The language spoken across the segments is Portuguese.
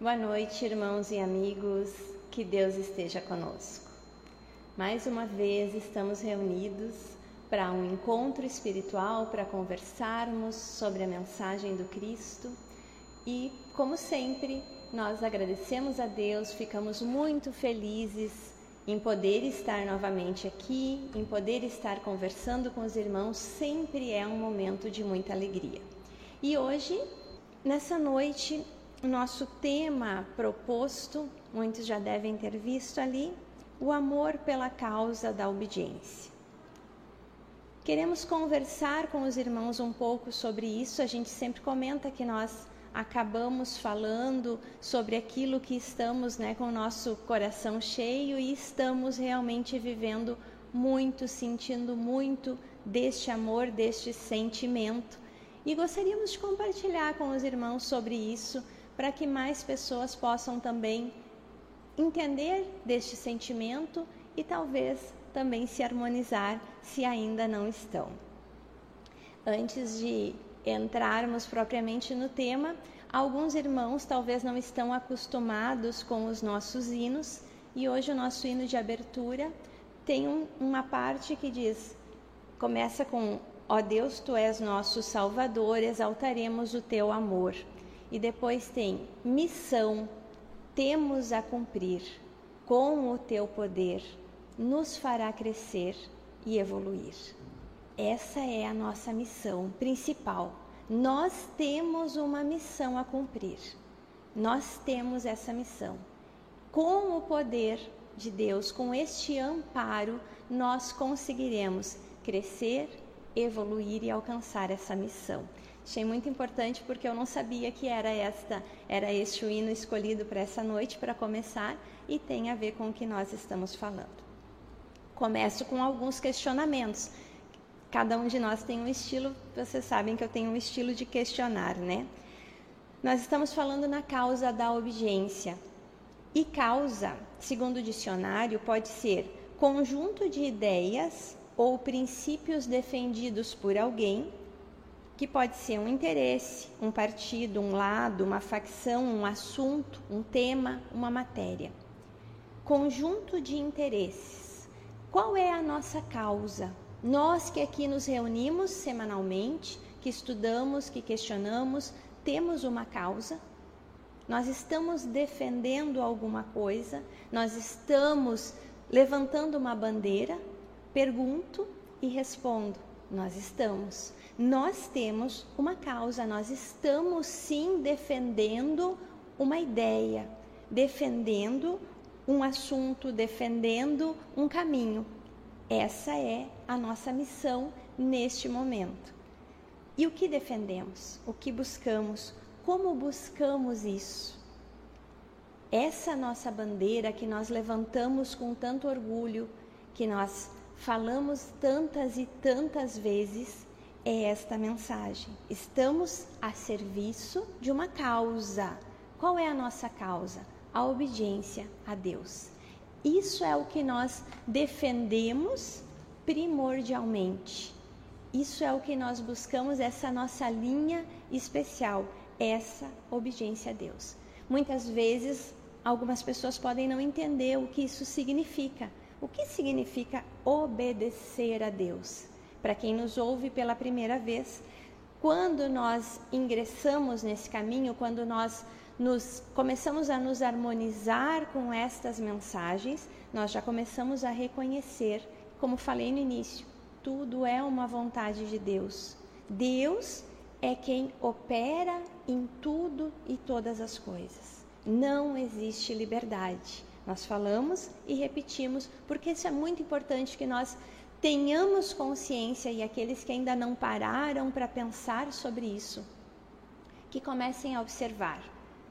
Boa noite, irmãos e amigos, que Deus esteja conosco. Mais uma vez estamos reunidos para um encontro espiritual, para conversarmos sobre a mensagem do Cristo e, como sempre, nós agradecemos a Deus, ficamos muito felizes em poder estar novamente aqui, em poder estar conversando com os irmãos, sempre é um momento de muita alegria. E hoje, nessa noite, o nosso tema proposto, muitos já devem ter visto ali, o amor pela causa da obediência. Queremos conversar com os irmãos um pouco sobre isso. A gente sempre comenta que nós acabamos falando sobre aquilo que estamos né, com o nosso coração cheio e estamos realmente vivendo muito, sentindo muito deste amor, deste sentimento. E gostaríamos de compartilhar com os irmãos sobre isso para que mais pessoas possam também entender deste sentimento e talvez também se harmonizar se ainda não estão. Antes de entrarmos propriamente no tema, alguns irmãos talvez não estão acostumados com os nossos hinos e hoje o nosso hino de abertura tem um, uma parte que diz: começa com Ó Deus, tu és nosso Salvador, exaltaremos o teu amor. E depois tem missão, temos a cumprir, com o teu poder, nos fará crescer e evoluir. Essa é a nossa missão principal. Nós temos uma missão a cumprir. Nós temos essa missão. Com o poder de Deus, com este amparo, nós conseguiremos crescer, evoluir e alcançar essa missão. Achei muito importante porque eu não sabia que era esta, era este o hino escolhido para essa noite para começar e tem a ver com o que nós estamos falando. Começo com alguns questionamentos. Cada um de nós tem um estilo, vocês sabem que eu tenho um estilo de questionar, né? Nós estamos falando na causa da obediência. E causa, segundo o dicionário, pode ser conjunto de ideias ou princípios defendidos por alguém que pode ser um interesse, um partido, um lado, uma facção, um assunto, um tema, uma matéria. Conjunto de interesses. Qual é a nossa causa? Nós que aqui nos reunimos semanalmente, que estudamos, que questionamos, temos uma causa? Nós estamos defendendo alguma coisa? Nós estamos levantando uma bandeira? Pergunto e respondo: nós estamos nós temos uma causa, nós estamos sim defendendo uma ideia, defendendo um assunto, defendendo um caminho. Essa é a nossa missão neste momento. E o que defendemos? O que buscamos? Como buscamos isso? Essa nossa bandeira que nós levantamos com tanto orgulho, que nós falamos tantas e tantas vezes, é esta mensagem. Estamos a serviço de uma causa. Qual é a nossa causa? A obediência a Deus. Isso é o que nós defendemos primordialmente. Isso é o que nós buscamos, essa nossa linha especial, essa obediência a Deus. Muitas vezes, algumas pessoas podem não entender o que isso significa. O que significa obedecer a Deus? para quem nos ouve pela primeira vez, quando nós ingressamos nesse caminho, quando nós nos começamos a nos harmonizar com estas mensagens, nós já começamos a reconhecer, como falei no início, tudo é uma vontade de Deus. Deus é quem opera em tudo e todas as coisas. Não existe liberdade. Nós falamos e repetimos, porque isso é muito importante que nós tenhamos consciência e aqueles que ainda não pararam para pensar sobre isso, que comecem a observar.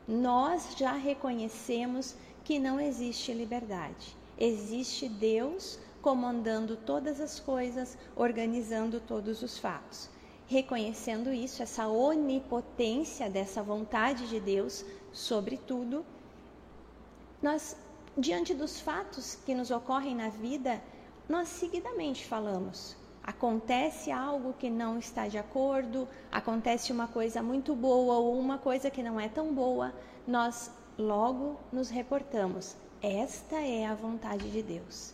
Nós já reconhecemos que não existe liberdade. Existe Deus comandando todas as coisas, organizando todos os fatos. Reconhecendo isso, essa onipotência dessa vontade de Deus sobre tudo, nós, diante dos fatos que nos ocorrem na vida, nós seguidamente falamos. Acontece algo que não está de acordo, acontece uma coisa muito boa ou uma coisa que não é tão boa, nós logo nos reportamos: esta é a vontade de Deus.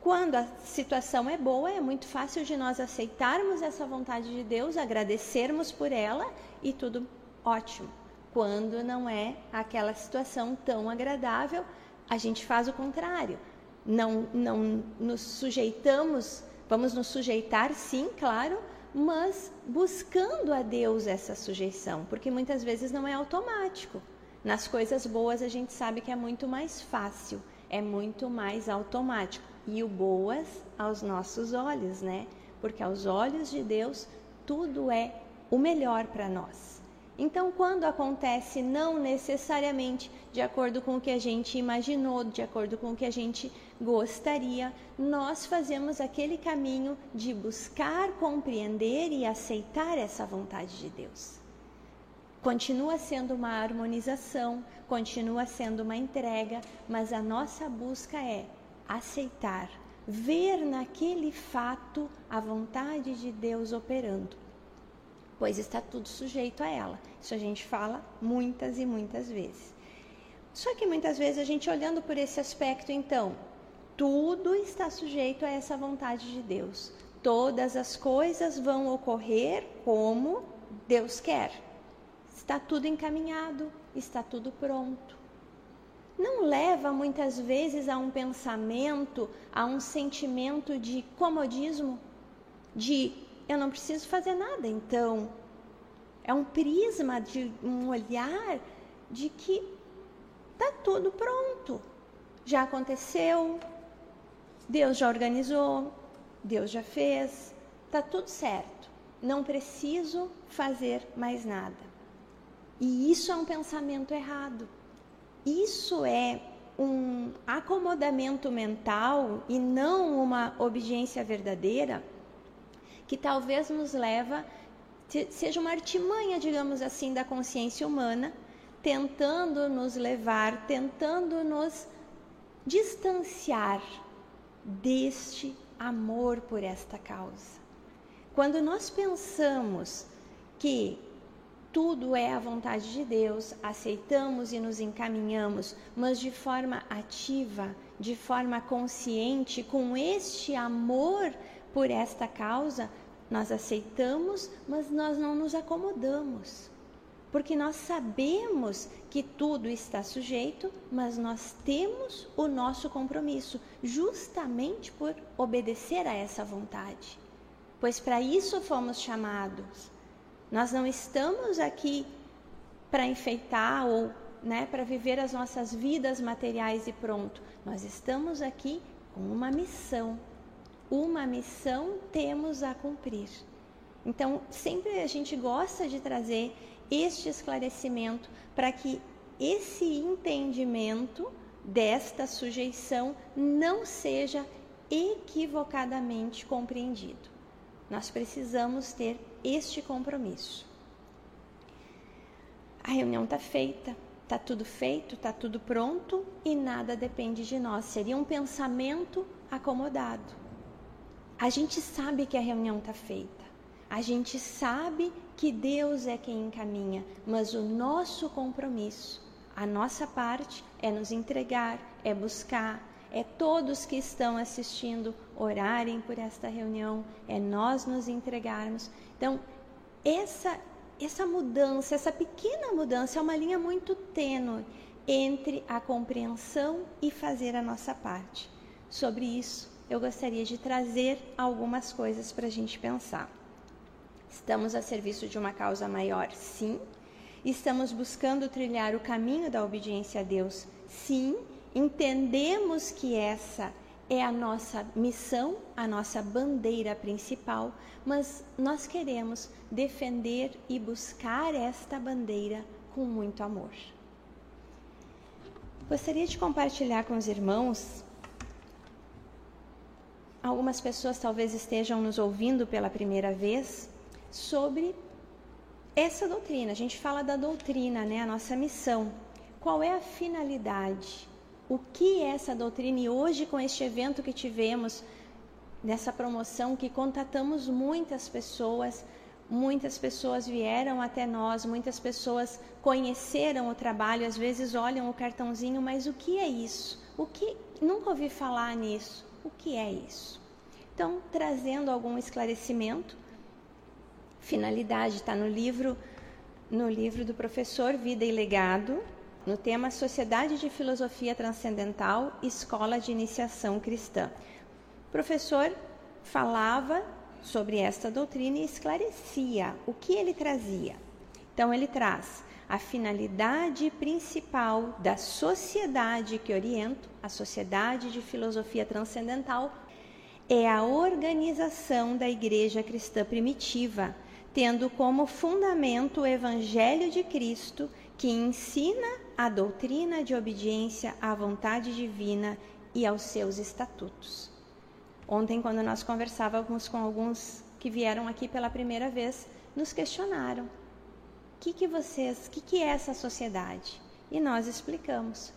Quando a situação é boa, é muito fácil de nós aceitarmos essa vontade de Deus, agradecermos por ela e tudo ótimo. Quando não é aquela situação tão agradável, a gente faz o contrário. Não, não nos sujeitamos, vamos nos sujeitar, sim, claro, mas buscando a Deus essa sujeição, porque muitas vezes não é automático. Nas coisas boas a gente sabe que é muito mais fácil, é muito mais automático. E o boas aos nossos olhos, né? Porque aos olhos de Deus tudo é o melhor para nós. Então, quando acontece não necessariamente de acordo com o que a gente imaginou, de acordo com o que a gente gostaria, nós fazemos aquele caminho de buscar compreender e aceitar essa vontade de Deus. Continua sendo uma harmonização, continua sendo uma entrega, mas a nossa busca é aceitar, ver naquele fato a vontade de Deus operando pois está tudo sujeito a ela. Isso a gente fala muitas e muitas vezes. Só que muitas vezes a gente olhando por esse aspecto, então, tudo está sujeito a essa vontade de Deus. Todas as coisas vão ocorrer como Deus quer. Está tudo encaminhado, está tudo pronto. Não leva muitas vezes a um pensamento, a um sentimento de comodismo, de eu não preciso fazer nada. Então, é um prisma de um olhar de que tá tudo pronto. Já aconteceu, Deus já organizou, Deus já fez, tá tudo certo. Não preciso fazer mais nada. E isso é um pensamento errado. Isso é um acomodamento mental e não uma obediência verdadeira que talvez nos leva, seja uma artimanha, digamos assim, da consciência humana, tentando nos levar, tentando nos distanciar deste amor por esta causa. Quando nós pensamos que tudo é a vontade de Deus, aceitamos e nos encaminhamos, mas de forma ativa, de forma consciente, com este amor por esta causa, nós aceitamos, mas nós não nos acomodamos. Porque nós sabemos que tudo está sujeito, mas nós temos o nosso compromisso, justamente por obedecer a essa vontade. Pois para isso fomos chamados. Nós não estamos aqui para enfeitar ou né, para viver as nossas vidas materiais e pronto. Nós estamos aqui com uma missão uma missão temos a cumprir. Então, sempre a gente gosta de trazer este esclarecimento para que esse entendimento desta sujeição não seja equivocadamente compreendido. Nós precisamos ter este compromisso. A reunião está feita, está tudo feito, está tudo pronto e nada depende de nós. Seria um pensamento acomodado. A gente sabe que a reunião está feita, a gente sabe que Deus é quem encaminha, mas o nosso compromisso, a nossa parte é nos entregar, é buscar, é todos que estão assistindo orarem por esta reunião, é nós nos entregarmos. Então, essa essa mudança, essa pequena mudança é uma linha muito tênue entre a compreensão e fazer a nossa parte. Sobre isso, eu gostaria de trazer algumas coisas para a gente pensar. Estamos a serviço de uma causa maior? Sim. Estamos buscando trilhar o caminho da obediência a Deus? Sim. Entendemos que essa é a nossa missão, a nossa bandeira principal, mas nós queremos defender e buscar esta bandeira com muito amor. Gostaria de compartilhar com os irmãos algumas pessoas talvez estejam nos ouvindo pela primeira vez sobre essa doutrina. A gente fala da doutrina, né? A nossa missão. Qual é a finalidade? O que é essa doutrina? E hoje, com este evento que tivemos, nessa promoção, que contatamos muitas pessoas, Muitas pessoas vieram até nós, muitas pessoas conheceram o trabalho, às vezes olham o cartãozinho, mas o que é isso? O que nunca ouvi falar nisso? O que é isso? Então, trazendo algum esclarecimento, finalidade está no livro no livro do professor Vida e Legado, no tema Sociedade de Filosofia Transcendental, Escola de Iniciação Cristã. O professor falava sobre esta doutrina e esclarecia o que ele trazia. Então, ele traz a finalidade principal da sociedade que oriento, a Sociedade de Filosofia Transcendental, é a organização da Igreja Cristã Primitiva, tendo como fundamento o Evangelho de Cristo, que ensina a doutrina de obediência à vontade divina e aos seus estatutos. Ontem, quando nós conversávamos com alguns que vieram aqui pela primeira vez, nos questionaram: que, que vocês, o que, que é essa sociedade? E nós explicamos.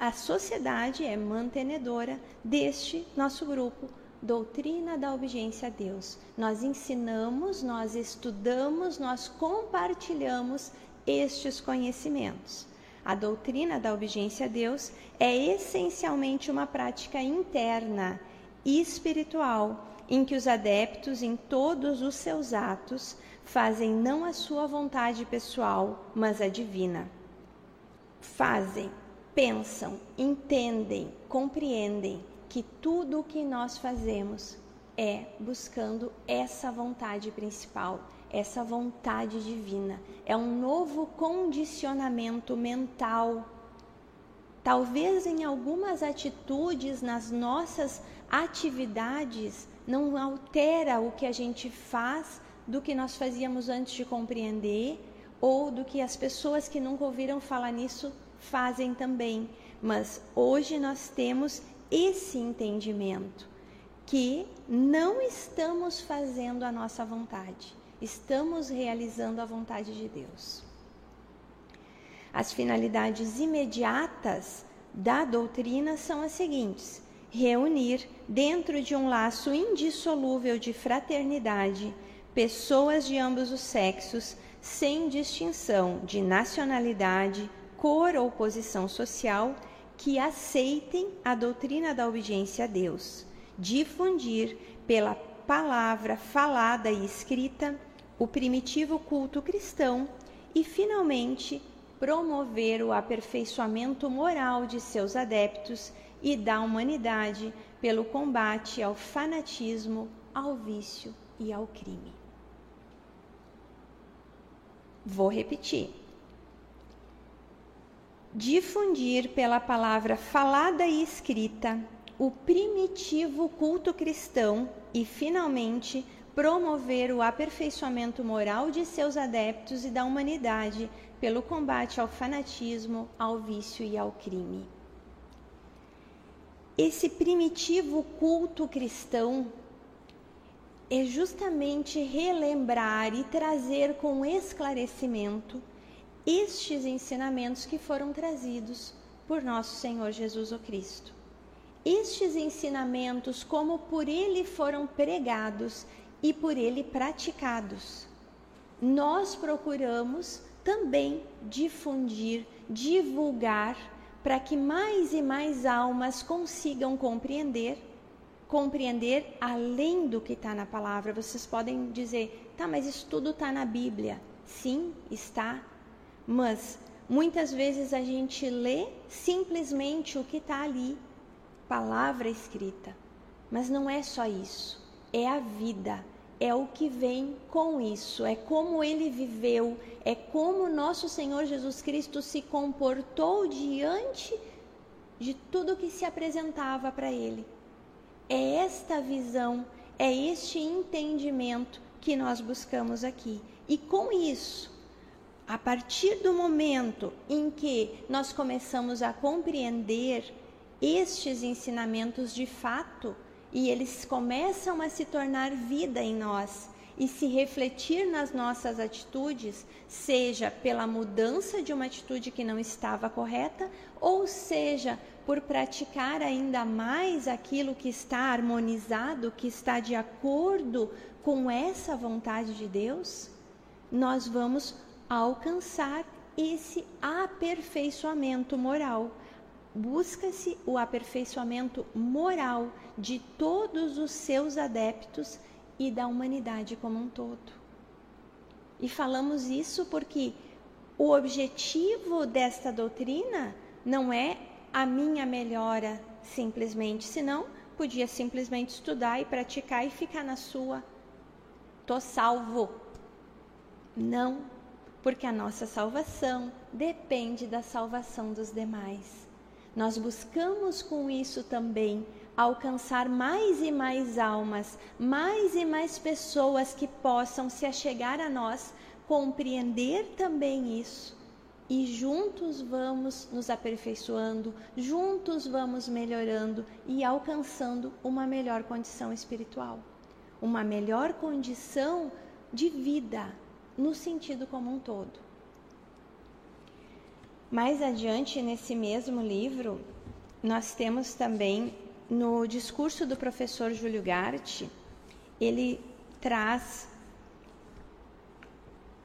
a sociedade é mantenedora deste nosso grupo, doutrina da obediência a Deus. Nós ensinamos, nós estudamos, nós compartilhamos estes conhecimentos. A doutrina da obediência a Deus é essencialmente uma prática interna e espiritual, em que os adeptos, em todos os seus atos, fazem não a sua vontade pessoal, mas a divina. Fazem, pensam, entendem, compreendem que tudo o que nós fazemos é buscando essa vontade principal, essa vontade divina. É um novo condicionamento mental. Talvez em algumas atitudes, nas nossas atividades não altera o que a gente faz do que nós fazíamos antes de compreender ou do que as pessoas que nunca ouviram falar nisso fazem também. Mas hoje nós temos esse entendimento que não estamos fazendo a nossa vontade, estamos realizando a vontade de Deus. As finalidades imediatas da doutrina são as seguintes: reunir dentro de um laço indissolúvel de fraternidade pessoas de ambos os sexos, sem distinção de nacionalidade, cor ou posição social, que aceitem a doutrina da obediência a Deus, difundir pela palavra falada e escrita o primitivo culto cristão e, finalmente, promover o aperfeiçoamento moral de seus adeptos e da humanidade pelo combate ao fanatismo, ao vício e ao crime. Vou repetir. Difundir pela palavra falada e escrita o primitivo culto cristão e, finalmente, promover o aperfeiçoamento moral de seus adeptos e da humanidade pelo combate ao fanatismo, ao vício e ao crime esse primitivo culto cristão é justamente relembrar e trazer com esclarecimento estes ensinamentos que foram trazidos por nosso Senhor Jesus o Cristo. Estes ensinamentos, como por ele foram pregados e por ele praticados, nós procuramos também difundir, divulgar para que mais e mais almas consigam compreender, compreender além do que está na palavra. Vocês podem dizer, tá, mas isso tudo está na Bíblia. Sim, está. Mas muitas vezes a gente lê simplesmente o que está ali, palavra escrita. Mas não é só isso, é a vida é o que vem com isso, é como ele viveu, é como nosso Senhor Jesus Cristo se comportou diante de tudo que se apresentava para ele. É esta visão, é este entendimento que nós buscamos aqui. E com isso, a partir do momento em que nós começamos a compreender estes ensinamentos de fato, e eles começam a se tornar vida em nós e se refletir nas nossas atitudes, seja pela mudança de uma atitude que não estava correta, ou seja por praticar ainda mais aquilo que está harmonizado, que está de acordo com essa vontade de Deus, nós vamos alcançar esse aperfeiçoamento moral. Busca-se o aperfeiçoamento moral de todos os seus adeptos e da humanidade como um todo. E falamos isso porque o objetivo desta doutrina não é a minha melhora simplesmente, senão podia simplesmente estudar e praticar e ficar na sua. Tô salvo. Não, porque a nossa salvação depende da salvação dos demais. Nós buscamos com isso também alcançar mais e mais almas, mais e mais pessoas que possam se achegar a nós, compreender também isso. E juntos vamos nos aperfeiçoando, juntos vamos melhorando e alcançando uma melhor condição espiritual, uma melhor condição de vida, no sentido como um todo. Mais adiante, nesse mesmo livro, nós temos também no discurso do professor Júlio Garte, ele traz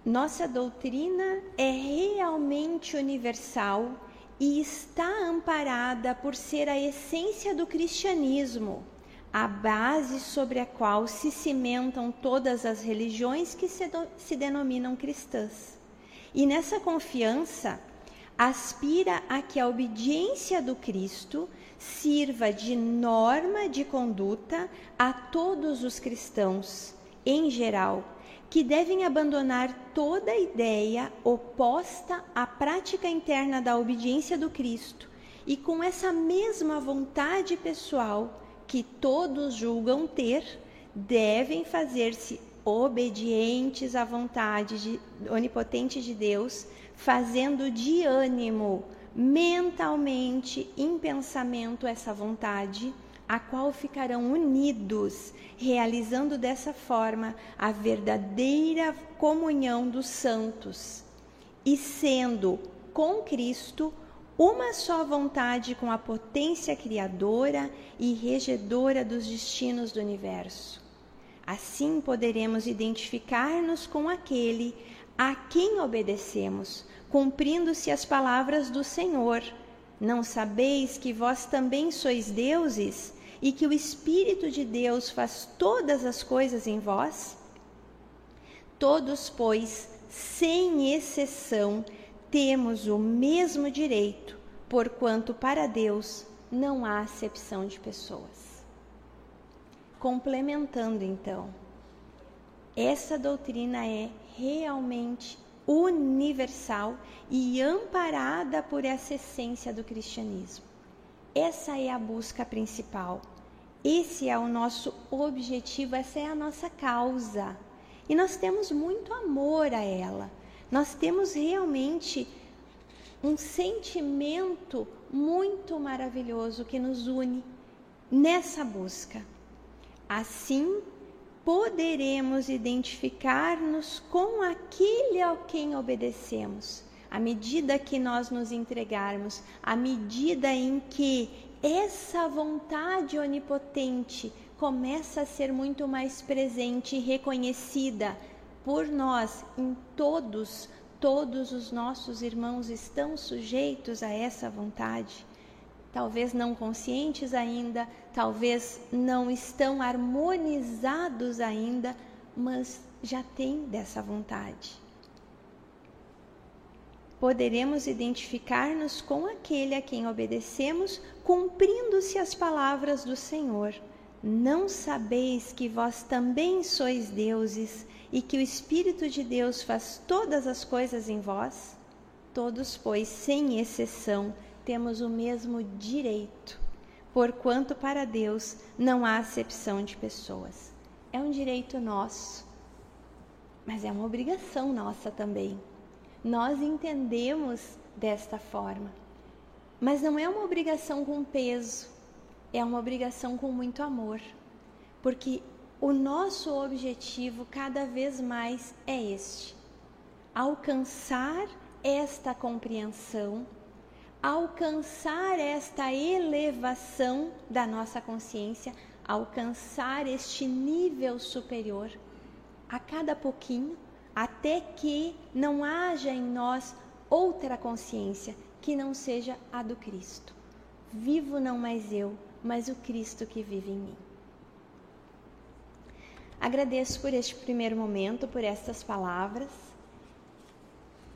nossa doutrina é realmente universal e está amparada por ser a essência do cristianismo, a base sobre a qual se cimentam todas as religiões que se, se denominam cristãs. E nessa confiança, aspira a que a obediência do Cristo sirva de norma de conduta a todos os cristãos, em geral, que devem abandonar toda ideia oposta à prática interna da obediência do Cristo e com essa mesma vontade pessoal que todos julgam ter, devem fazer-se obedientes à vontade de, onipotente de Deus fazendo de ânimo, mentalmente, em pensamento, essa vontade, a qual ficarão unidos, realizando dessa forma a verdadeira comunhão dos santos e sendo com Cristo uma só vontade com a potência criadora e regedora dos destinos do universo. Assim poderemos identificar-nos com aquele a quem obedecemos, cumprindo-se as palavras do Senhor. Não sabeis que vós também sois deuses e que o Espírito de Deus faz todas as coisas em vós? Todos, pois, sem exceção, temos o mesmo direito, porquanto para Deus não há acepção de pessoas. Complementando então, essa doutrina é realmente universal e amparada por essa essência do cristianismo. Essa é a busca principal. Esse é o nosso objetivo, essa é a nossa causa. E nós temos muito amor a ela. Nós temos realmente um sentimento muito maravilhoso que nos une nessa busca. Assim, poderemos identificar-nos com aquele ao quem obedecemos. À medida que nós nos entregarmos, à medida em que essa vontade onipotente começa a ser muito mais presente e reconhecida por nós em todos, todos os nossos irmãos estão sujeitos a essa vontade talvez não conscientes ainda, talvez não estão harmonizados ainda, mas já têm dessa vontade. Poderemos identificar-nos com aquele a quem obedecemos, cumprindo-se as palavras do Senhor. Não sabeis que vós também sois deuses e que o Espírito de Deus faz todas as coisas em vós? Todos, pois, sem exceção, temos o mesmo direito, porquanto para Deus não há acepção de pessoas. É um direito nosso, mas é uma obrigação nossa também. Nós entendemos desta forma, mas não é uma obrigação com peso, é uma obrigação com muito amor, porque o nosso objetivo cada vez mais é este: alcançar esta compreensão alcançar esta elevação da nossa consciência, alcançar este nível superior a cada pouquinho, até que não haja em nós outra consciência que não seja a do Cristo. Vivo não mais eu, mas o Cristo que vive em mim. Agradeço por este primeiro momento, por estas palavras,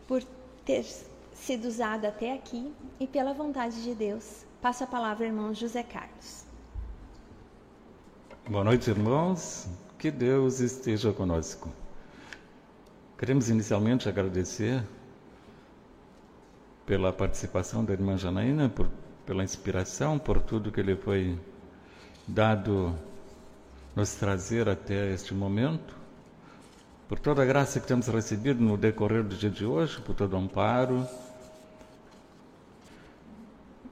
por ter sido usado até aqui e pela vontade de Deus. Passo a palavra ao irmão José Carlos. Boa noite, irmãos. Que Deus esteja conosco. Queremos inicialmente agradecer pela participação da irmã Janaína, por, pela inspiração, por tudo que lhe foi dado nos trazer até este momento, por toda a graça que temos recebido no decorrer do dia de hoje, por todo o amparo.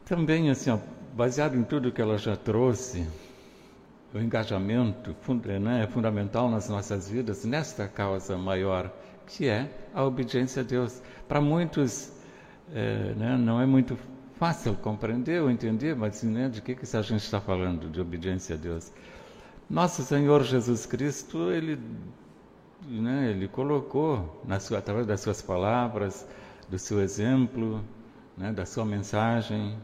Também, assim, ó, baseado em tudo que ela já trouxe, o engajamento né, é fundamental nas nossas vidas nesta causa maior, que é a obediência a Deus. Para muitos, é, né, não é muito fácil compreender ou entender, mas né, de que, que a gente está falando, de obediência a Deus? Nosso Senhor Jesus Cristo, ele, né, ele colocou, sua, através das suas palavras, do seu exemplo, né, da sua mensagem,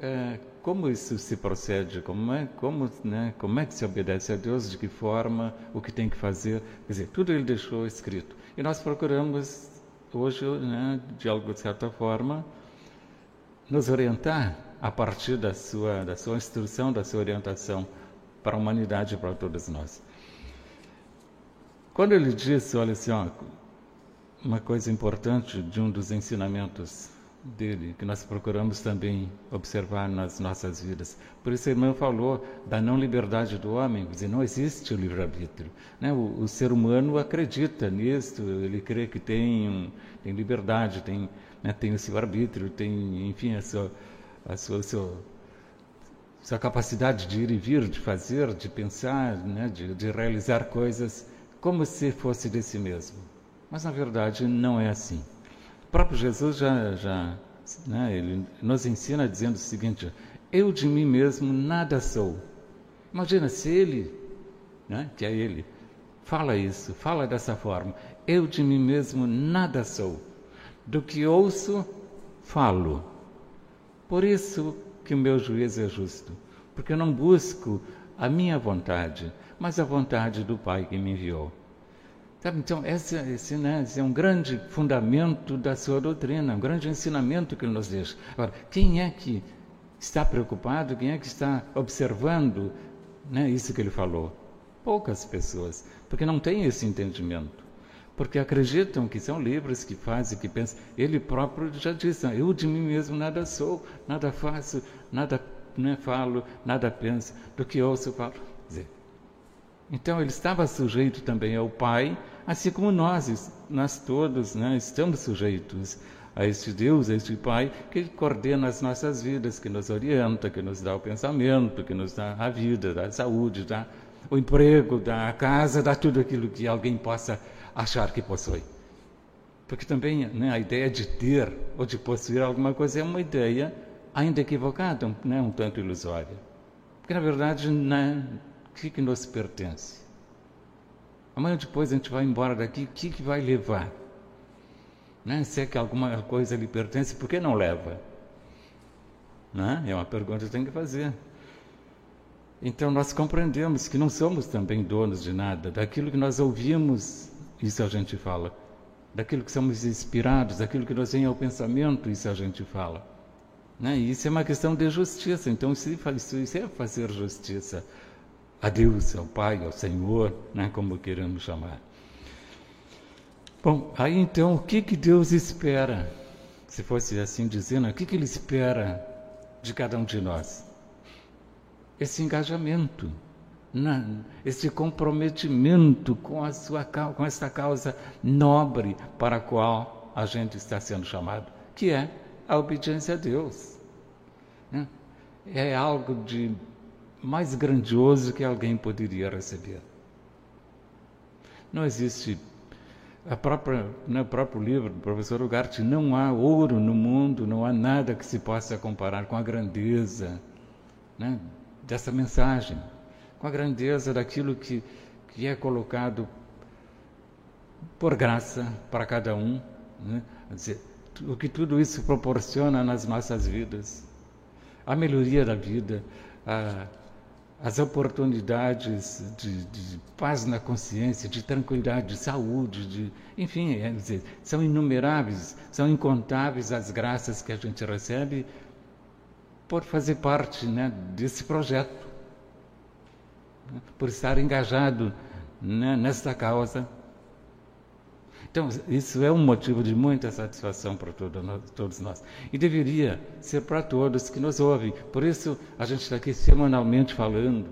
é, como isso se procede, como é, como, né, como é que se obedece a Deus, de que forma, o que tem que fazer, quer dizer, tudo ele deixou escrito. E nós procuramos hoje, né, de alguma certa forma, nos orientar a partir da sua, da sua instrução, da sua orientação para a humanidade e para todos nós. Quando ele disse, olha assim, ó, uma coisa importante de um dos ensinamentos dele, que nós procuramos também observar nas nossas vidas. Por isso, a irmã falou da não liberdade do homem, quer dizer, não existe o livre-arbítrio. Né? O, o, ser humano acredita nisso, ele crê que tem, tem liberdade, tem, né, tem o seu arbítrio, tem, enfim, a sua, a sua, seu, sua capacidade de ir e vir, de fazer, de pensar, né, de, de realizar coisas como se fosse de si mesmo. Mas na verdade não é assim. O próprio Jesus já, já né, ele nos ensina dizendo o seguinte: Eu de mim mesmo nada sou. Imagina se ele, né, que é ele, fala isso, fala dessa forma: Eu de mim mesmo nada sou. Do que ouço, falo. Por isso que o meu juízo é justo, porque eu não busco a minha vontade, mas a vontade do Pai que me enviou. Sabe, então, esse, esse, né, esse, é um grande fundamento da sua doutrina, um grande ensinamento que ele nos deixa. Agora, quem é que está preocupado, quem é que está observando né, isso que ele falou? Poucas pessoas, porque não têm esse entendimento porque acreditam que são livres, que fazem, que pensam. Ele próprio já disse: ah, Eu de mim mesmo nada sou, nada faço, nada né, falo, nada penso, do que ouço falo. Então ele estava sujeito também ao Pai, assim como nós, nós todos né, estamos sujeitos a este Deus, a este Pai, que coordena as nossas vidas, que nos orienta, que nos dá o pensamento, que nos dá a vida, dá a saúde, dá o emprego, dá a casa, dá tudo aquilo que alguém possa achar que possui. Porque também né, a ideia de ter ou de possuir alguma coisa é uma ideia ainda equivocada, né, um tanto ilusória. Porque na verdade, né, que, que nos pertence? Amanhã depois a gente vai embora daqui, o que, que vai levar? Né? Se é que alguma coisa lhe pertence, por que não leva? Né? É uma pergunta que tem que fazer. Então nós compreendemos que não somos também donos de nada, daquilo que nós ouvimos isso a gente fala. Daquilo que somos inspirados, daquilo que nos vem ao pensamento, isso a gente fala. Né? E isso é uma questão de justiça. Então, isso, isso é fazer justiça a Deus, ao Pai, ao Senhor, né? como queremos chamar. Bom, aí então, o que, que Deus espera? Se fosse assim dizendo, o que, que Ele espera de cada um de nós? Esse engajamento na, esse comprometimento com, a sua, com esta causa nobre para a qual a gente está sendo chamado, que é a obediência a Deus. Né? É algo de mais grandioso que alguém poderia receber. Não existe a própria, no próprio livro do professor Ugarte, não há ouro no mundo, não há nada que se possa comparar com a grandeza né, dessa mensagem com a grandeza daquilo que, que é colocado por graça para cada um. Né? Dizer, o que tudo isso proporciona nas nossas vidas. A melhoria da vida, a, as oportunidades de, de, paz na consciência, de tranquilidade, de saúde, de, enfim, é dizer, são inumeráveis, são incontáveis as graças que a gente recebe por fazer parte né, desse projeto, né, por estar engajado né, nesta causa. Então, isso é um motivo de muita satisfação para todos nós. E deveria ser para todos que nos ouvem. Por isso, a gente está aqui semanalmente falando,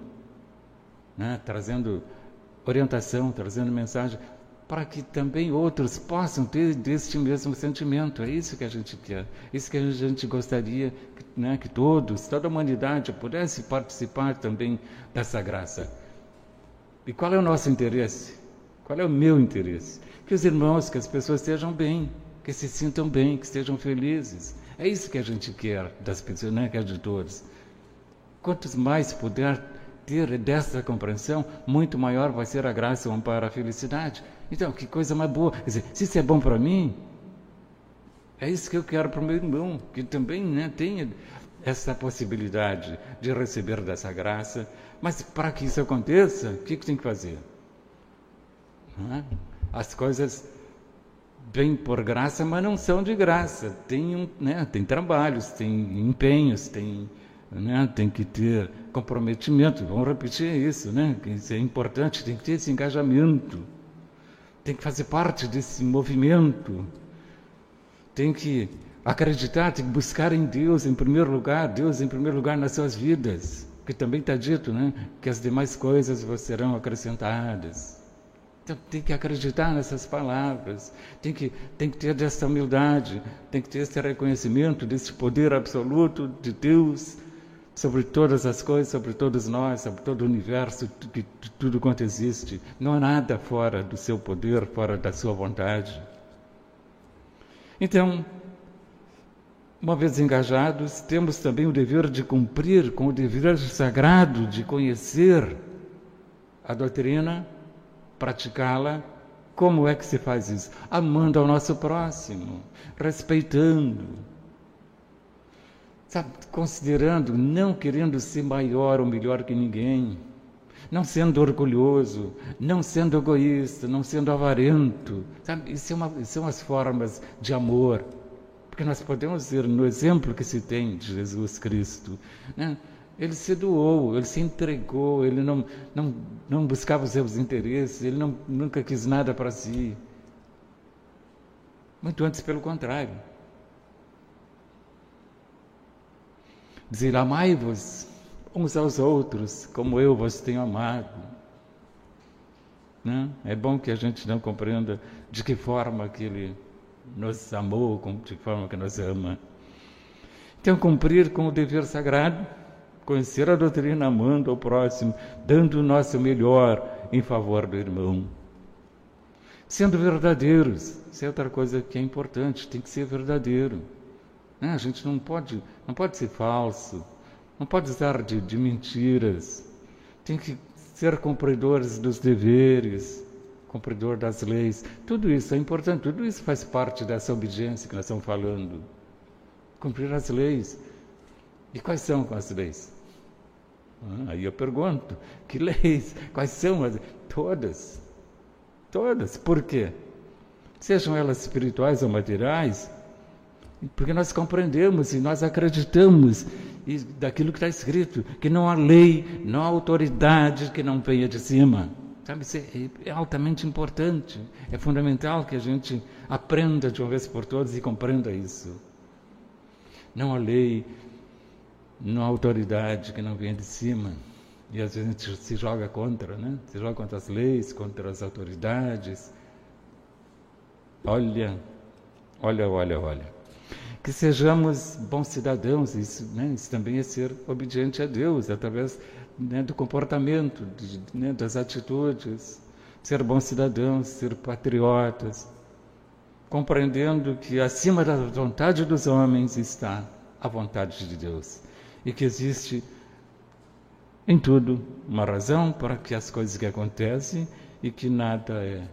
né, trazendo orientação, trazendo mensagem, para que também outros possam ter deste mesmo sentimento. É isso que a gente quer. É isso que a gente gostaria né, que todos, toda a humanidade pudesse participar também dessa graça. E qual é o nosso interesse? Qual é o meu interesse? Que os irmãos, que as pessoas estejam bem, que se sintam bem, que estejam felizes. É isso que a gente quer das pessoas, né, que é de todos. Quantos mais puder ter dessa compreensão, muito maior vai ser a graça para a felicidade. Então, que coisa mais boa. Quer dizer, se isso é bom para mim, é isso que eu quero para o meu irmão, que também né, tenha essa possibilidade de receber dessa graça. Mas para que isso aconteça, o que, que tem que fazer? É? As coisas vêm por graça, mas não são de graça. Tem, um, né, tem trabalhos, tem empenhos, tem, né, tem que ter comprometimento. Vamos repetir isso, né? Isso é importante, tem que ter esse engajamento. Tem que fazer parte desse movimento tem que acreditar, tem que buscar em Deus em primeiro lugar, Deus em primeiro lugar nas suas vidas, que também está dito, né? Que as demais coisas serão acrescentadas. Então tem que acreditar nessas palavras, tem que, tem que ter dessa humildade, tem que ter esse reconhecimento desse poder absoluto de Deus sobre todas as coisas, sobre todos nós, sobre todo o universo, de tudo quanto existe. Não há nada fora do seu poder, fora da sua vontade. Então, uma vez engajados, temos também o dever de cumprir com o dever sagrado de conhecer a doutrina, praticá-la. Como é que se faz isso? Amando ao nosso próximo, respeitando, sabe, considerando, não querendo ser maior ou melhor que ninguém, não sendo orgulhoso, não sendo egoísta, não sendo avarento. Sabe? Isso, é uma, isso são as formas de amor. Porque nós podemos ver no exemplo que se tem de Jesus Cristo. Né? Ele se doou, ele se entregou, ele não, não, não buscava os seus interesses, ele não, nunca quis nada para si. Muito antes, pelo contrário. Dizer: Amai-vos uns aos outros, como eu vos tenho amado. Né? É bom que a gente não compreenda de que forma que Ele nos amou, de que forma que nos ama. Então, cumprir com o dever sagrado, conhecer a doutrina, amando ao próximo, dando o nosso melhor em favor do irmão. Sendo verdadeiros, isso é outra coisa que é importante, tem que ser verdadeiro. Né? A gente não pode, não pode ser falso, não pode usar de, de mentiras. Tem que ser cumpridores dos deveres, cumpridor das leis. Tudo isso é importante, tudo isso faz parte dessa obediência que nós estamos falando. Cumprir as leis. E quais são as leis? Ah, aí eu pergunto: que leis? Quais são as? Todas. Todas. Por quê? Sejam elas espirituais ou materiais, porque nós compreendemos e nós acreditamos daquilo que está escrito, que não há lei, não há autoridade que não venha de cima. Sabe, isso é, é altamente importante. É fundamental que a gente aprenda de uma vez por todas e compreenda isso. Não há lei, há autoridade que não venha de cima. E às vezes a gente se joga contra, né? Se joga contra as leis, contra as autoridades. Olha, olha, olha, olha que sejamos bons cidadãos, isso, né, isso também é ser obediente a Deus, através né, do comportamento, de, né, das atitudes, ser bons cidadãos, ser patriotas, compreendendo que acima da vontade dos homens está a vontade de Deus e que existe em tudo uma razão para que as coisas que acontecem e que nada é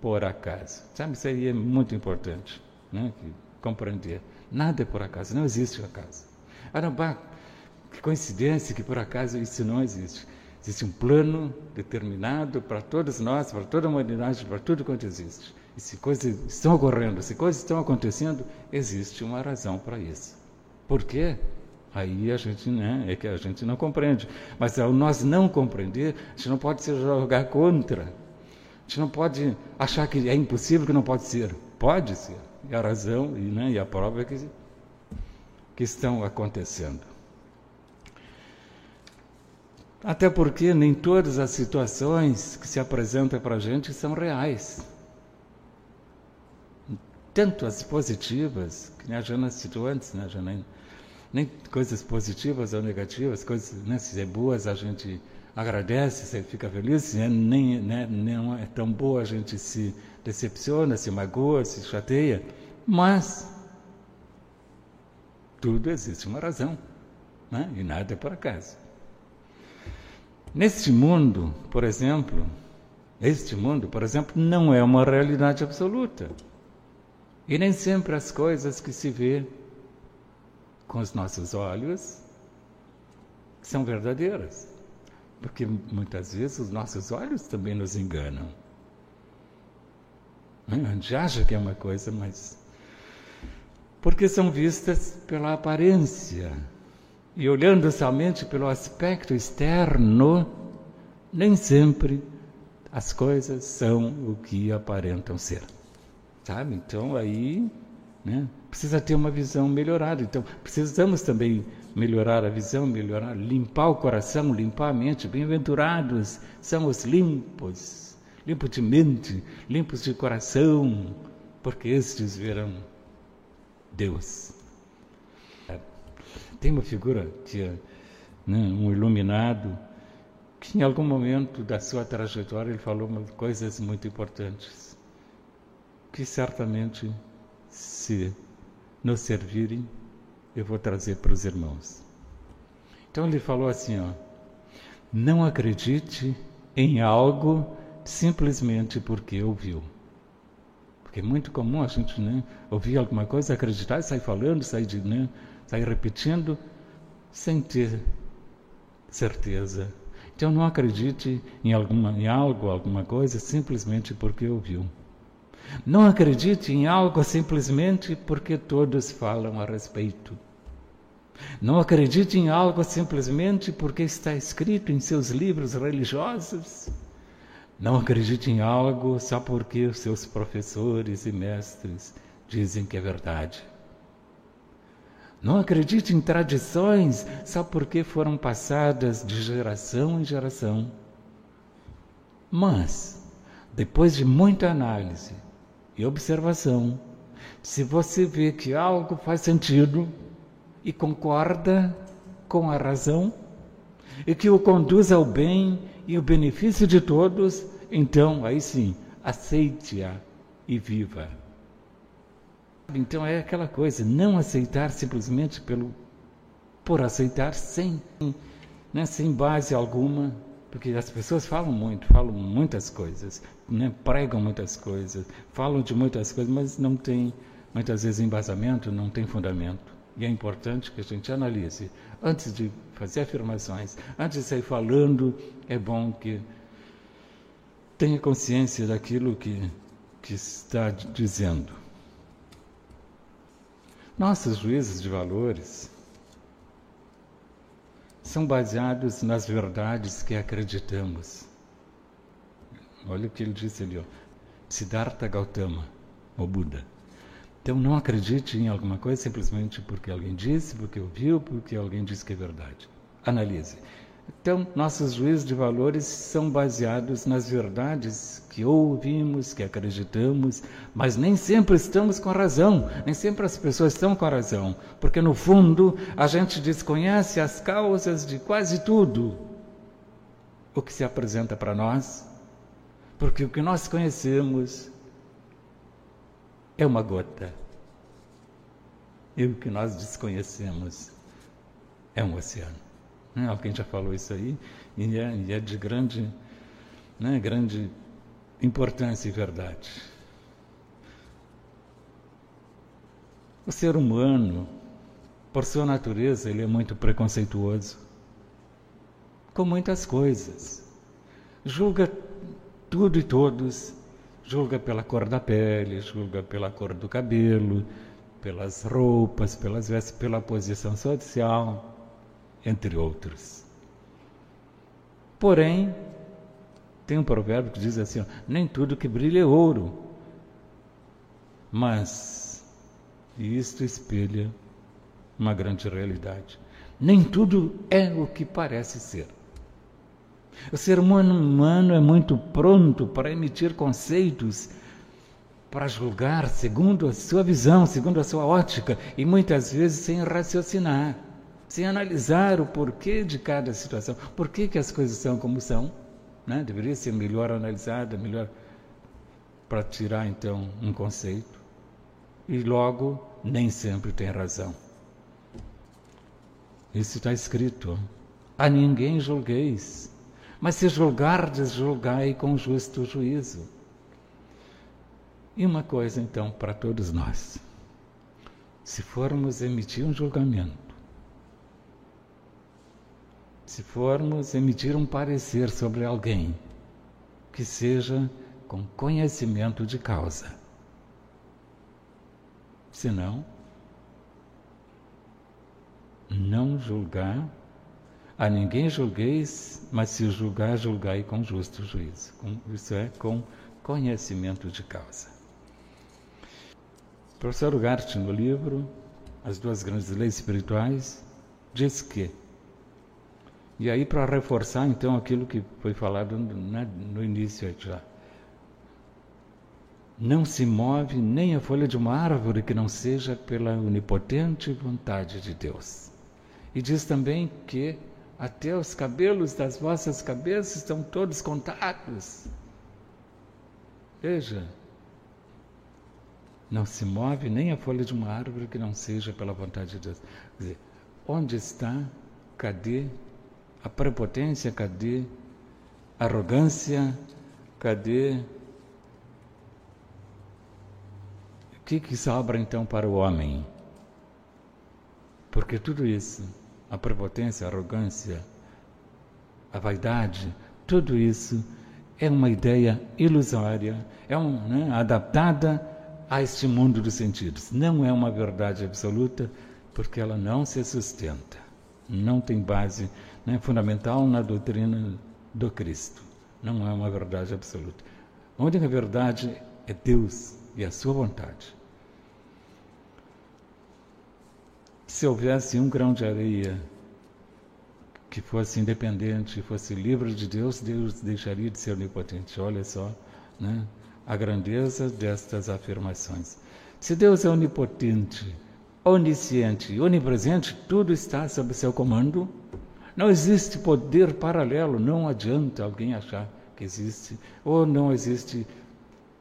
por acaso. Sabe, isso aí é muito importante né? compreender. Nada é por acaso, não existe acaso. Arambá, que coincidência que por acaso isso não existe. Existe um plano determinado para todos nós, para toda a humanidade, para tudo quanto existe. E se coisas estão ocorrendo, se coisas estão acontecendo, existe uma razão para isso. Por quê? Aí a gente, né, é que a gente não compreende. Mas ao nós não compreender, a gente não pode se jogar contra. A gente não pode achar que é impossível, que não pode ser. Pode ser. E a razão e, né, e a prova é que, que estão acontecendo. Até porque nem todas as situações que se apresentam para a gente são reais. Tanto as positivas, que a Jana citou antes, né, Jana? Nem coisas positivas ou negativas, coisas, né, se é boas a gente agradece, se fica feliz, se é, nem, né, não é tão boa a gente se decepciona, se magoa, se chateia, mas tudo existe uma razão, né? e nada é por acaso. Neste mundo, por exemplo, este mundo, por exemplo, não é uma realidade absoluta. E nem sempre as coisas que se vê com os nossos olhos são verdadeiras. Porque muitas vezes os nossos olhos também nos enganam. A gente acha que é uma coisa, mas. Porque são vistas pela aparência. E olhando somente pelo aspecto externo, nem sempre as coisas são o que aparentam ser. Sabe? Então aí né, precisa ter uma visão melhorada. Então precisamos também melhorar a visão, melhorar, limpar o coração, limpar a mente. Bem-aventurados são os limpos, limpos de mente, limpos de coração, porque estes verão Deus. Tem uma figura que é né, um iluminado que em algum momento da sua trajetória ele falou coisas muito importantes que certamente se nos servirem eu vou trazer para os irmãos. Então ele falou assim, ó: Não acredite em algo simplesmente porque ouviu. Porque é muito comum a gente né, ouvir alguma coisa, acreditar, sair falando, sair de, né, sai repetindo sem ter certeza. Então não acredite em, alguma, em algo, alguma coisa, simplesmente porque ouviu. Não acredite em algo simplesmente porque todos falam a respeito. Não acredite em algo simplesmente porque está escrito em seus livros religiosos. Não acredite em algo só porque os seus professores e mestres dizem que é verdade. Não acredite em tradições só porque foram passadas de geração em geração. Mas, depois de muita análise e observação, se você vê que algo faz sentido e concorda com a razão e que o conduz ao bem e o benefício de todos, então aí sim, aceite-a e viva. Então é aquela coisa, não aceitar simplesmente pelo por aceitar sem, né, sem base alguma, porque as pessoas falam muito, falam muitas coisas, né, pregam muitas coisas, falam de muitas coisas, mas não tem muitas vezes embasamento, não tem fundamento. E é importante que a gente analise antes de fazer afirmações, antes de sair falando, é bom que tenha consciência daquilo que, que está dizendo. Nossos juízos de valores são baseados nas verdades que acreditamos. Olha o que ele disse ali, ó. Siddhartha Gautama, o Buda. Então não acredite em alguma coisa simplesmente porque alguém disse, porque ouviu, porque alguém disse que é verdade. Analise. Então, nossos juízos de valores são baseados nas verdades que ouvimos, que acreditamos, mas nem sempre estamos com razão, nem sempre as pessoas estão com razão, porque no fundo a gente desconhece as causas de quase tudo o que se apresenta para nós, porque o que nós conhecemos é uma gota, e o que nós desconhecemos é um oceano. Né? Alguém já falou isso aí, e é, e é de grande, né, grande importância e verdade. O ser humano, por sua natureza, ele é muito preconceituoso com muitas coisas. Julga tudo e todos, julga pela cor da pele, julga pela cor do cabelo, pelas roupas, pelas vestes, pela posição social, entre outros. Porém, tem um provérbio que diz assim: ó, nem tudo que brilha é ouro, mas isto espelha uma grande realidade. Nem tudo é o que parece ser. O ser humano, humano é muito pronto para emitir conceitos, para julgar segundo a sua visão, segundo a sua ótica, e muitas vezes sem raciocinar, sem analisar o porquê de cada situação, por que, as coisas são como são. Né? Deveria ser melhor analisada, melhor para tirar então um conceito. E logo, nem sempre tem razão. Isso está escrito. A ninguém julgueis, mas se julgardes, julgai com justo juízo. E uma coisa então para todos nós: se formos emitir um julgamento, se formos emitir um parecer sobre alguém, que seja com conhecimento de causa. Senão, não julgar, a ninguém julgueis, mas se julgar, julgai com justo juízo. isso é, com conhecimento de causa. O professor Ugarte, no livro As Duas Grandes Leis Espirituais, diz que e aí, para reforçar então aquilo que foi falado né, no início já. Não se move nem a folha de uma árvore que não seja pela onipotente vontade de Deus. E diz também que até os cabelos das vossas cabeças estão todos contados. Veja, não se move nem a folha de uma árvore que não seja pela vontade de Deus. Quer dizer, onde está, cadê a prepotência, cadê? A arrogância, cadê? O que, que sobra então para o homem? Porque tudo isso, a prepotência, a arrogância, a vaidade, tudo isso é uma ideia ilusória, é um, né, adaptada a este mundo dos sentidos. Não é uma verdade absoluta, porque ela não se sustenta, não tem base né, fundamental na doutrina do Cristo. Não é uma verdade absoluta. A única verdade é Deus e a sua vontade. Se houvesse um grão de areia que fosse independente, fosse livre de Deus, Deus deixaria de ser onipotente. Olha só né, a grandeza destas afirmações. Se Deus é onipotente, onisciente, onipresente, tudo está sob seu comando não existe poder paralelo, não adianta alguém achar que existe, ou não existe,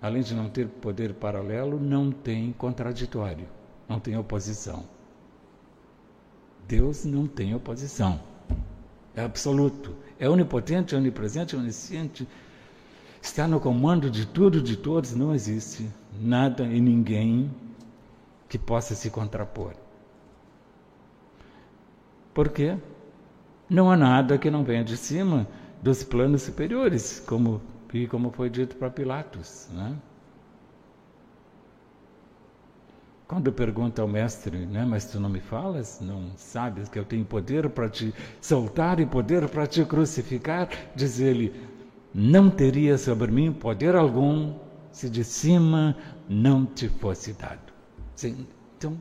além de não ter poder paralelo, não tem contraditório, não tem oposição. Deus não tem oposição, é absoluto, é onipotente, onipresente, onisciente, está no comando de tudo, de todos, não existe nada e ninguém que possa se contrapor. Por quê? Não há nada que não venha de cima dos planos superiores, como, e como foi dito para Pilatos. Né? Quando pergunta ao mestre, né, mas tu não me falas, não sabes que eu tenho poder para te soltar e poder para te crucificar? Diz ele: não teria sobre mim poder algum se de cima não te fosse dado. Sim, então,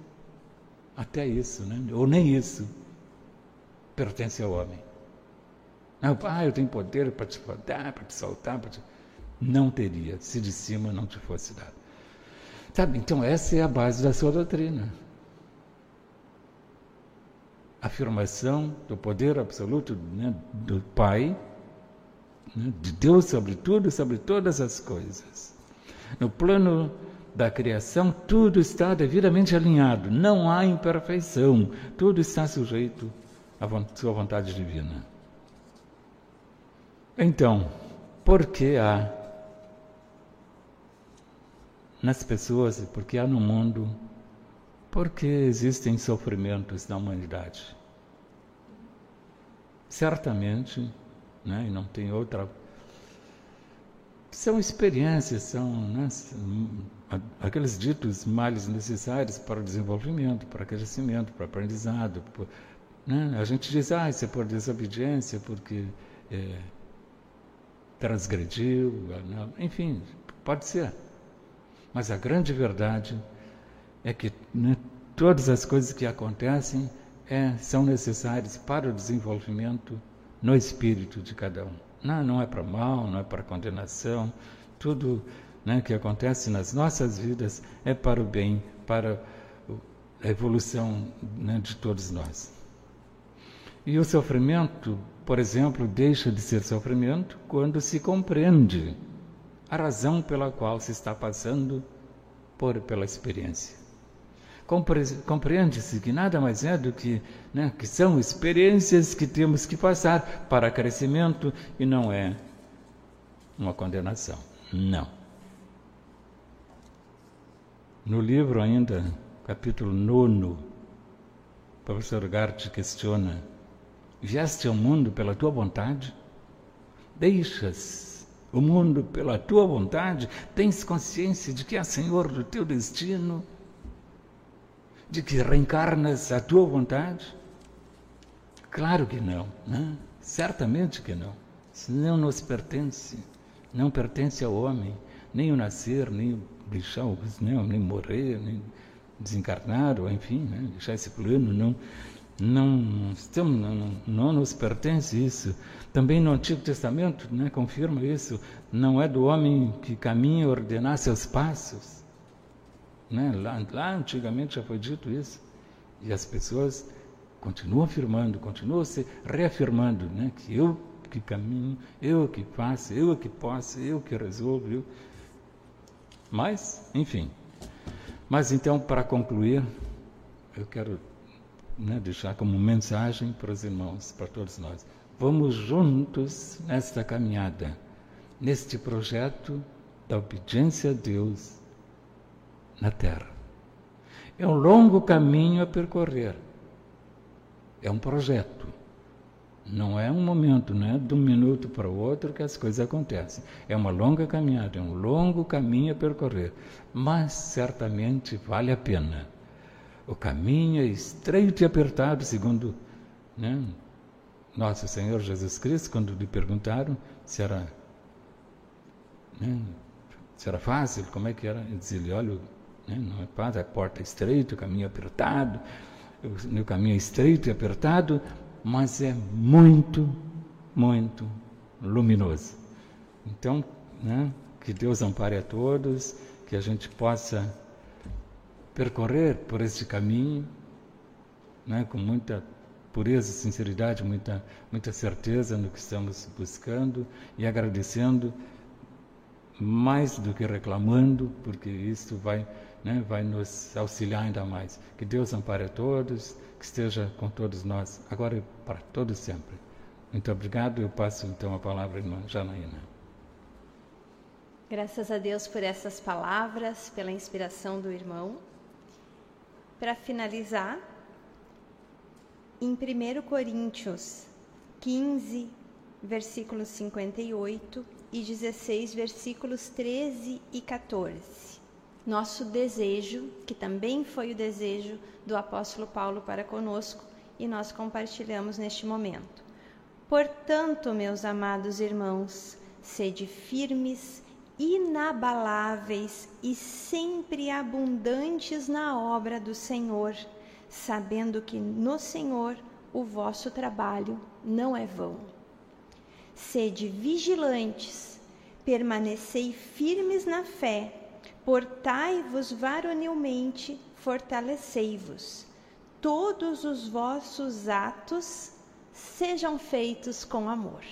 até isso, né? ou nem isso pertence ao homem. Ah, eu tenho poder para te dar, para te soltar, para te... Não teria, se de cima não te fosse dado. Sabe, então essa é a base da sua doutrina. Afirmação do poder absoluto né, do Pai, né, de Deus sobre tudo, sobre todas as coisas. No plano da criação, tudo está devidamente alinhado, não há imperfeição, tudo está sujeito a sua vontade divina. Então, por que há nas pessoas, porque há no mundo, porque existem sofrimentos na humanidade. Certamente, né, e não tem outra. São experiências, são né, aqueles ditos males necessários para o desenvolvimento, para o crescimento, para o aprendizado. Né? A gente diz, ah, isso é por desobediência, porque é, transgrediu, né? enfim, pode ser. Mas a grande verdade é que né, todas as coisas que acontecem é, são necessárias para o desenvolvimento no espírito de cada um. Não, não é para mal, não é para condenação, tudo né, que acontece nas nossas vidas é para o bem, para a evolução né, de todos nós. E o sofrimento, por exemplo, deixa de ser sofrimento quando se compreende a razão pela qual se está passando por pela experiência. Compreende-se que nada mais é do que, né, que são experiências que temos que passar para crescimento e não é uma condenação. Não. No livro ainda, capítulo 9, o professor Gart questiona: Vieste ao mundo pela tua vontade? Deixas o mundo pela tua vontade? Tens consciência de que é Senhor do teu destino? De que reencarnas a tua vontade? Claro que não, né? certamente que não. Isso não nos pertence, não pertence ao homem, nem o nascer, nem o deixar, nem, nem morrer, nem desencarnar, ou enfim, né? deixar esse plano, não, não, não, não nos pertence isso. Também no Antigo Testamento né, confirma isso. Não é do homem que caminha ordenar seus passos. Né? Lá, lá antigamente já foi dito isso. E as pessoas continuam afirmando, continuam se reafirmando né, que eu que caminho, eu que faço, eu que posso, eu que resolvo. Eu... Mas, enfim. Mas então, para concluir, eu quero né, deixar como mensagem para os irmãos, para todos nós. Vamos juntos nesta caminhada, neste projeto da obediência a Deus na Terra. É um longo caminho a percorrer. É um projeto. Não é um momento, não é de um minuto para o outro que as coisas acontecem. É uma longa caminhada, é um longo caminho a percorrer. Mas certamente vale a pena o caminho é estreito e apertado, segundo né, nosso Senhor Jesus Cristo, quando lhe perguntaram se era, né, se era fácil, como é que era? Ele disse, olha, né, não é fácil, a porta é estreita, o caminho é apertado, o caminho é estreito e apertado, mas é muito, muito luminoso. Então, né, que Deus ampare a todos, que a gente possa percorrer por este caminho, né, com muita pureza, sinceridade, muita, muita certeza no que estamos buscando e agradecendo mais do que reclamando, porque isso vai, né, vai nos auxiliar ainda mais. Que Deus ampare a todos, que esteja com todos nós, agora e para todos sempre. Muito obrigado. Eu passo então a palavra à irmã Janaína. Graças a Deus por essas palavras, pela inspiração do irmão. Para finalizar, em 1 Coríntios 15, versículos 58 e 16, versículos 13 e 14. Nosso desejo, que também foi o desejo do apóstolo Paulo para conosco, e nós compartilhamos neste momento. Portanto, meus amados irmãos, sede firmes, inabaláveis e sempre abundantes na obra do Senhor, sabendo que no Senhor o vosso trabalho não é vão. Sede vigilantes, permanecei firmes na fé, portai-vos varonilmente, fortalecei-vos. Todos os vossos atos sejam feitos com amor.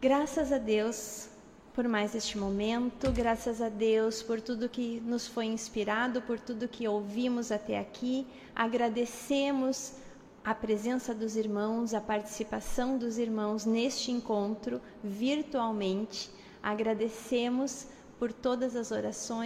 Graças a Deus por mais este momento, graças a Deus por tudo que nos foi inspirado, por tudo que ouvimos até aqui. Agradecemos a presença dos irmãos, a participação dos irmãos neste encontro virtualmente. Agradecemos por todas as orações